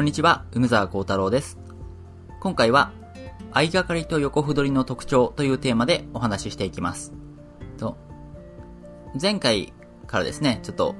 こんにちは、梅沢幸太郎です。今回は、相掛かりと横歩取りの特徴というテーマでお話ししていきます。と、前回からですね、ちょっと、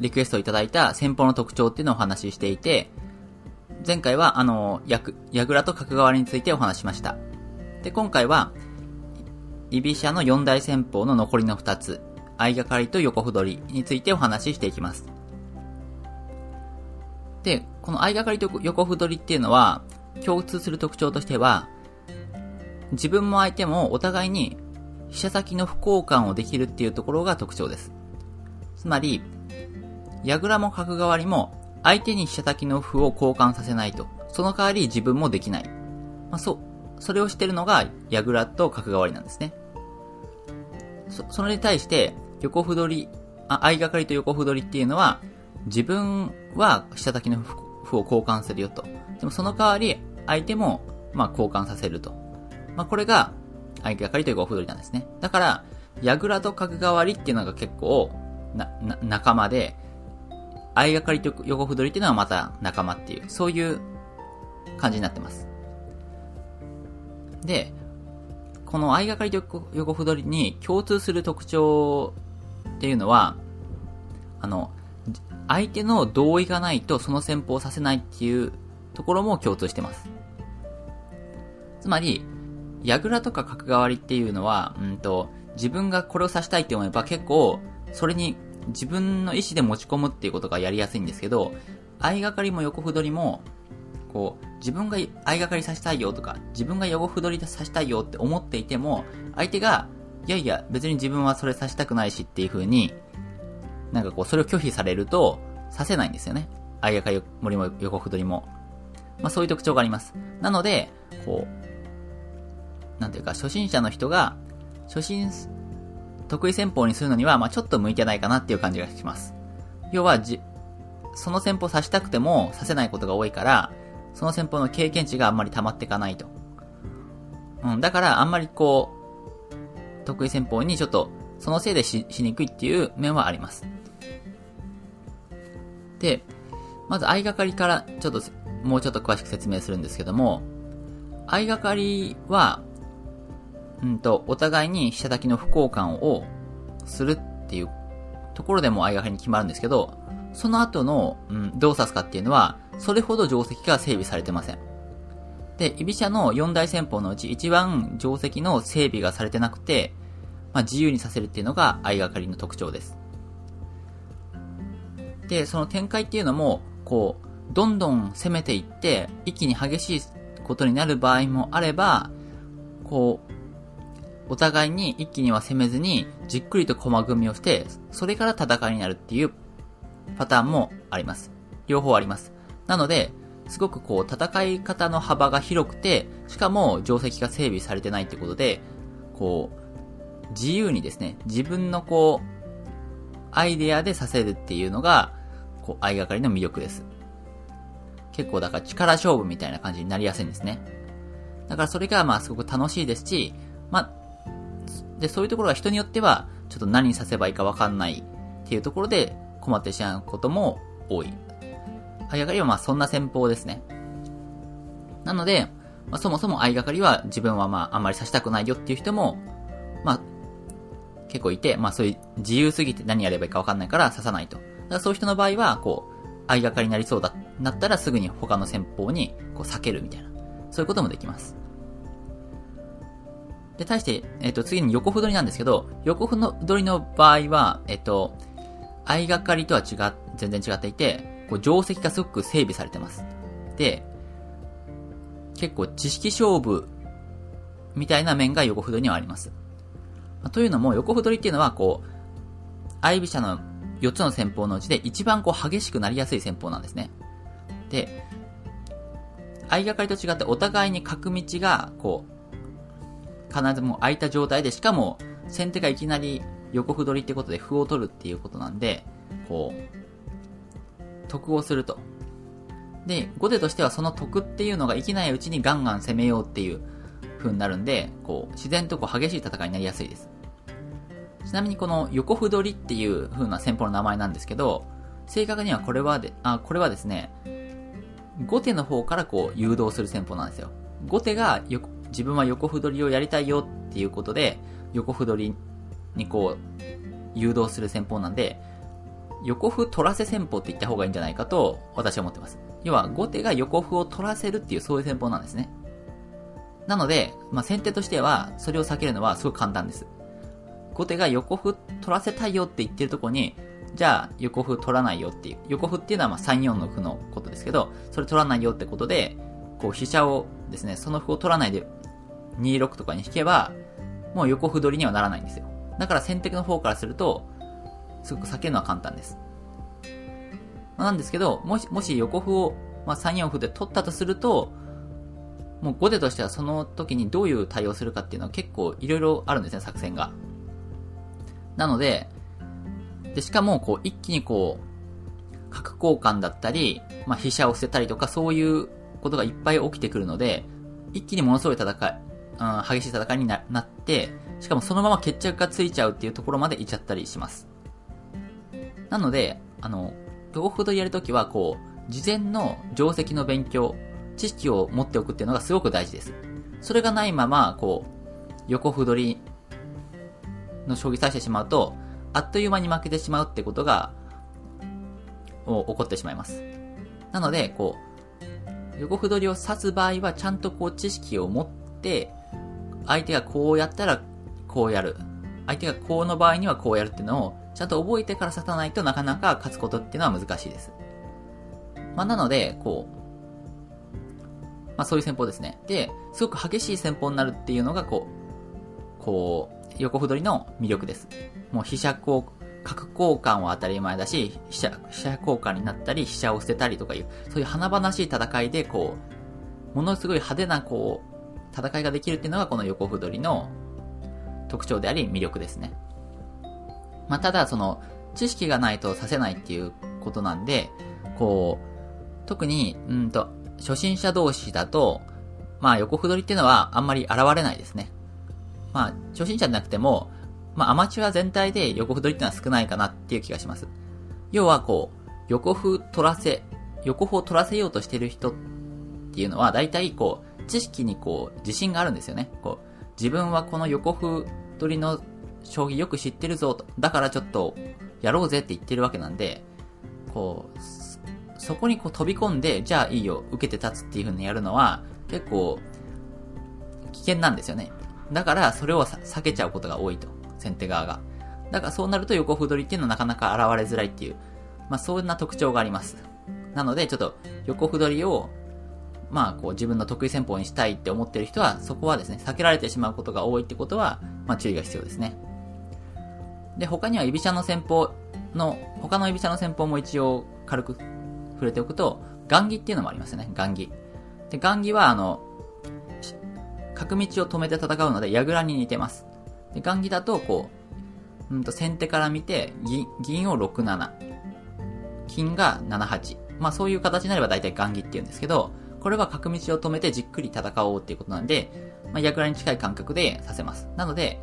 リクエストいただいた戦法の特徴っていうのをお話ししていて、前回は、あの、やく、矢倉と角換わりについてお話ししました。で、今回は、居飛車の四大戦法の残りの二つ、相掛かりと横歩取りについてお話ししていきます。で、この相掛かりと横歩取りっていうのは、共通する特徴としては、自分も相手もお互いに飛車先の不交換をできるっていうところが特徴です。つまり、矢倉も角換わりも相手に飛車先の歩を交換させないと。その代わり自分もできない。まあ、そ、それをしてるのが矢倉と角換わりなんですね。そ、それに対して、横歩取り、あ、相掛かりと横歩取りっていうのは、自分は下先の歩を交換するよと。でもその代わり、相手も、まあ、交換させると。まあ、これが、相掛かりと横歩取りなんですね。だから、矢倉と角換わりっていうのが結構、な、な、仲間で、相掛かりと横歩取りっていうのはまた仲間っていう、そういう感じになってます。で、この相掛かりと横歩取りに共通する特徴っていうのは、あの、相手の同意がないとその戦法をさせないっていうところも共通してます。つまり、矢倉とか角換わりっていうのは、うんと、自分がこれを指したいって思えば結構、それに自分の意思で持ち込むっていうことがやりやすいんですけど、相掛かりも横歩取りも、こう、自分が相掛かりさせたいよとか、自分が横歩取りさせたいよって思っていても、相手が、いやいや、別に自分はそれさせたくないしっていう風に、なんかこう、それを拒否されると、させないんですよね。相掛かり森も横歩取りも。まあそういう特徴があります。なので、こう、なんていうか、初心者の人が、初心、得意戦法にするのには、まあちょっと向いてないかなっていう感じがします。要は、じ、その戦法さしたくてもさせないことが多いから、その戦法の経験値があんまり溜まっていかないと。うん、だからあんまりこう、得意戦法にちょっと、そのせいでししにくいっていう面はあります。で、まず相掛かりからちょっと、もうちょっと詳しく説明するんですけども、相掛かりは、うんと、お互いに飛車先の不交換をするっていうところでも相掛かりに決まるんですけど、その後の、うん、どう指すかっていうのは、それほど定石が整備されてません。で、居飛車の四大戦法のうち一番定石の整備がされてなくて、まあ、自由にさせるっていうのが相掛かりの特徴です。で、その展開っていうのも、こう、どんどん攻めていって、一気に激しいことになる場合もあれば、こう、お互いに一気には攻めずに、じっくりと駒組みをして、それから戦いになるっていうパターンもあります。両方あります。なので、すごくこう、戦い方の幅が広くて、しかも定石が整備されてないってことで、こう、自由にですね、自分のこう、アイデアでさせるっていうのが、こう、相掛かりの魅力です。結構だから力勝負みたいな感じになりやすいんですね。だからそれがまあすごく楽しいですし、まあ、で、そういうところが人によっては、ちょっと何にさせばいいかわかんないっていうところで困ってしまうことも多い。相掛かりはまあそんな戦法ですね。なので、まあ、そもそも相掛かりは自分はまああんまりさしたくないよっていう人も、まあ、結構いて、まあそういう自由すぎて何やればいいかわかんないから刺さないと。だからそういう人の場合は、こう、相掛かりになりそうだ、なったらすぐに他の戦法にこう避けるみたいな。そういうこともできます。で、対して、えっ、と、次に横歩取りなんですけど、横歩取りの場合は、えっ、と、相掛かりとは違、全然違っていて、こう、定石がすごく整備されてます。で、結構知識勝負みたいな面が横歩取りにはあります。というのも、横歩取りっていうのは、こう、相飛車の4つの戦法のうちで一番こう激しくなりやすい戦法なんですね。で、相掛かりと違ってお互いに角道が、こう、必ずもう空いた状態で、しかも先手がいきなり横歩取りってことで歩を取るっていうことなんで、こう、得をすると。で、後手としてはその得っていうのが生きないうちにガンガン攻めようっていう風になるんで、こう、自然とこう激しい戦いになりやすいです。ちなみにこの横歩取りっていう風な戦法の名前なんですけど、正確にはこれはで、あ、これはですね、後手の方からこう誘導する戦法なんですよ。後手がよ自分は横歩取りをやりたいよっていうことで、横歩取りにこう、誘導する戦法なんで、横歩取らせ戦法って言った方がいいんじゃないかと私は思ってます。要は後手が横歩を取らせるっていうそういう戦法なんですね。なので、まあ、先手としてはそれを避けるのはすごく簡単です。後手が横歩取らせたいよって言ってるとこに、じゃあ横歩取らないよっていう。横歩っていうのはまあ3、4の歩のことですけど、それ取らないよってことで、こう飛車をですね、その歩を取らないで2、6とかに引けば、もう横歩取りにはならないんですよ。だから先手の方からすると、すごく避けるのは簡単です。まあ、なんですけど、もし、もし横歩を、まあ、3、4歩で取ったとすると、もう後手としてはその時にどういう対応するかっていうのは結構いろいろあるんですね、作戦が。なので、で、しかも、こう、一気にこう、角交換だったり、まあ、飛車を捨てたりとか、そういうことがいっぱい起きてくるので、一気にものすごい戦い、うん、激しい戦いになって、しかもそのまま決着がついちゃうっていうところまでいっちゃったりします。なので、あの、同歩とやるときは、こう、事前の定石の勉強、知識を持っておくっていうのがすごく大事です。それがないまま、こう、横歩取りの将棋指してしまうと、あっという間に負けてしまうってことが、起こってしまいます。なので、こう、横歩取りを指す場合は、ちゃんとこう知識を持って、相手がこうやったらこうやる。相手がこうの場合にはこうやるっていうのを、ちゃんと覚えてから指さないとなかなか勝つことっていうのは難しいです。まあ、なので、こう、まあそういう戦法ですね。で、すごく激しい戦法になるっていうのが、こう、こう、横歩取りの魅力です。もう飛車交、角交換は当たり前だし、飛車、飛車交換になったり、飛車を捨てたりとかいう、そういう華々しい戦いで、こう、ものすごい派手な、こう、戦いができるっていうのがこの横歩取りの特徴であり魅力ですね。まあ、ただ、その、知識がないとさせないっていうことなんで、こう、特に、うんと、初心者同士だと、まあ、横歩取りっていうのはあんまり現れないですね。まあ、初心者じゃなくても、まあ、アマチュア全体で横歩取りっていうのは少ないかなっていう気がします。要は、こう、横歩取らせ、横歩を取らせようとしてる人っていうのは、大体、こう、知識にこう、自信があるんですよね。こう、自分はこの横歩取りの将棋よく知ってるぞと。だからちょっと、やろうぜって言ってるわけなんで、こう、そこにこう飛び込んで、じゃあいいよ、受けて立つっていう風にやるのは、結構、危険なんですよね。だから、それを避けちゃうことが多いと。先手側が。だからそうなると横歩取りっていうのはなかなか現れづらいっていう、まあそんな特徴があります。なので、ちょっと横歩取りをまあ、こう自分の得意戦法にしたいって思ってる人は、そこはですね、避けられてしまうことが多いってことは、まあ注意が必要ですね。で、他には居飛車の戦法の、他の居飛車の戦法も一応軽く触れておくと、雁木っていうのもありますよね、雁木。で、雁木はあの、角道を止めて戦うので、矢倉に似てます。で、雁木だと、こう、うんと先手から見て、銀、銀を6、7。金が7、8。まあそういう形になれば大体雁木って言うんですけど、これは角道を止めてじっくり戦おうっていうことなんで、まあ、矢倉に近い感覚でさせます。なので、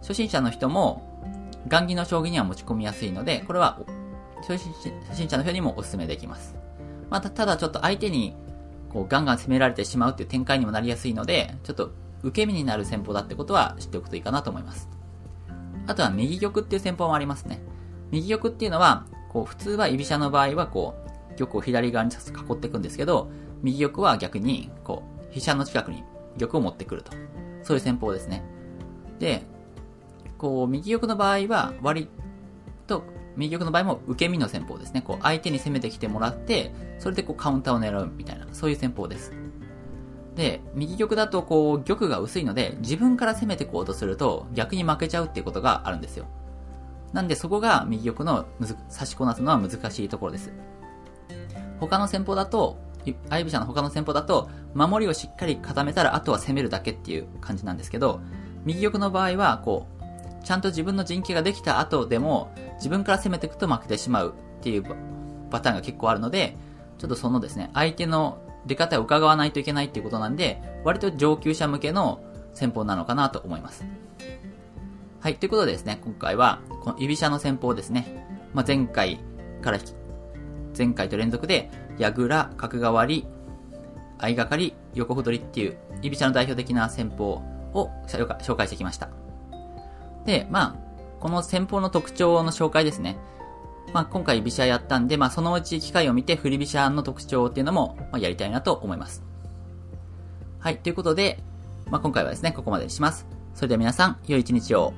初心者の人も、雁木の将棋には持ち込みやすいので、これは、初心者の人にもお勧めできます。まあ、ただちょっと相手に、こう、ガンガン攻められてしまうっていう展開にもなりやすいので、ちょっと、受け身になる戦法だってことは知っておくといいかなと思います。あとは、右玉っていう戦法もありますね。右玉っていうのは、こう、普通は居飛車の場合は、こう、玉を左側に囲っていくんですけど、右玉は逆に、こう、飛車の近くに玉を持ってくると。そういう戦法ですね。で、こう、右玉の場合は、割、右玉の場合も受け身の戦法ですね。こう、相手に攻めてきてもらって、それでこう、カウンターを狙うみたいな、そういう戦法です。で、右玉だとこう、玉が薄いので、自分から攻めてこうとすると、逆に負けちゃうっていうことがあるんですよ。なんでそこが右玉のむず、差しこなすのは難しいところです。他の戦法だと、相武者の他の戦法だと、守りをしっかり固めたら、あとは攻めるだけっていう感じなんですけど、右玉の場合は、こう、ちゃんと自分の陣形ができた後でも、自分から攻めていくと負けてしまうっていうパターンが結構あるので、ちょっとそのですね、相手の出方を伺わないといけないっていうことなんで、割と上級者向けの戦法なのかなと思います。はい、ということでですね、今回は、この居飛車の戦法ですね。まあ、前回から前回と連続で、矢倉、角換わり、相掛かり、横歩取りっていう、居飛車の代表的な戦法を紹介してきました。で、まあ、この戦法の特徴の紹介ですね。まあ、今回飛車やったんで、まあ、そのうち機会を見て振り飛車の特徴っていうのも、まあ、やりたいなと思います。はい、ということで、まあ、今回はですね、ここまでにします。それでは皆さん、良い一日を。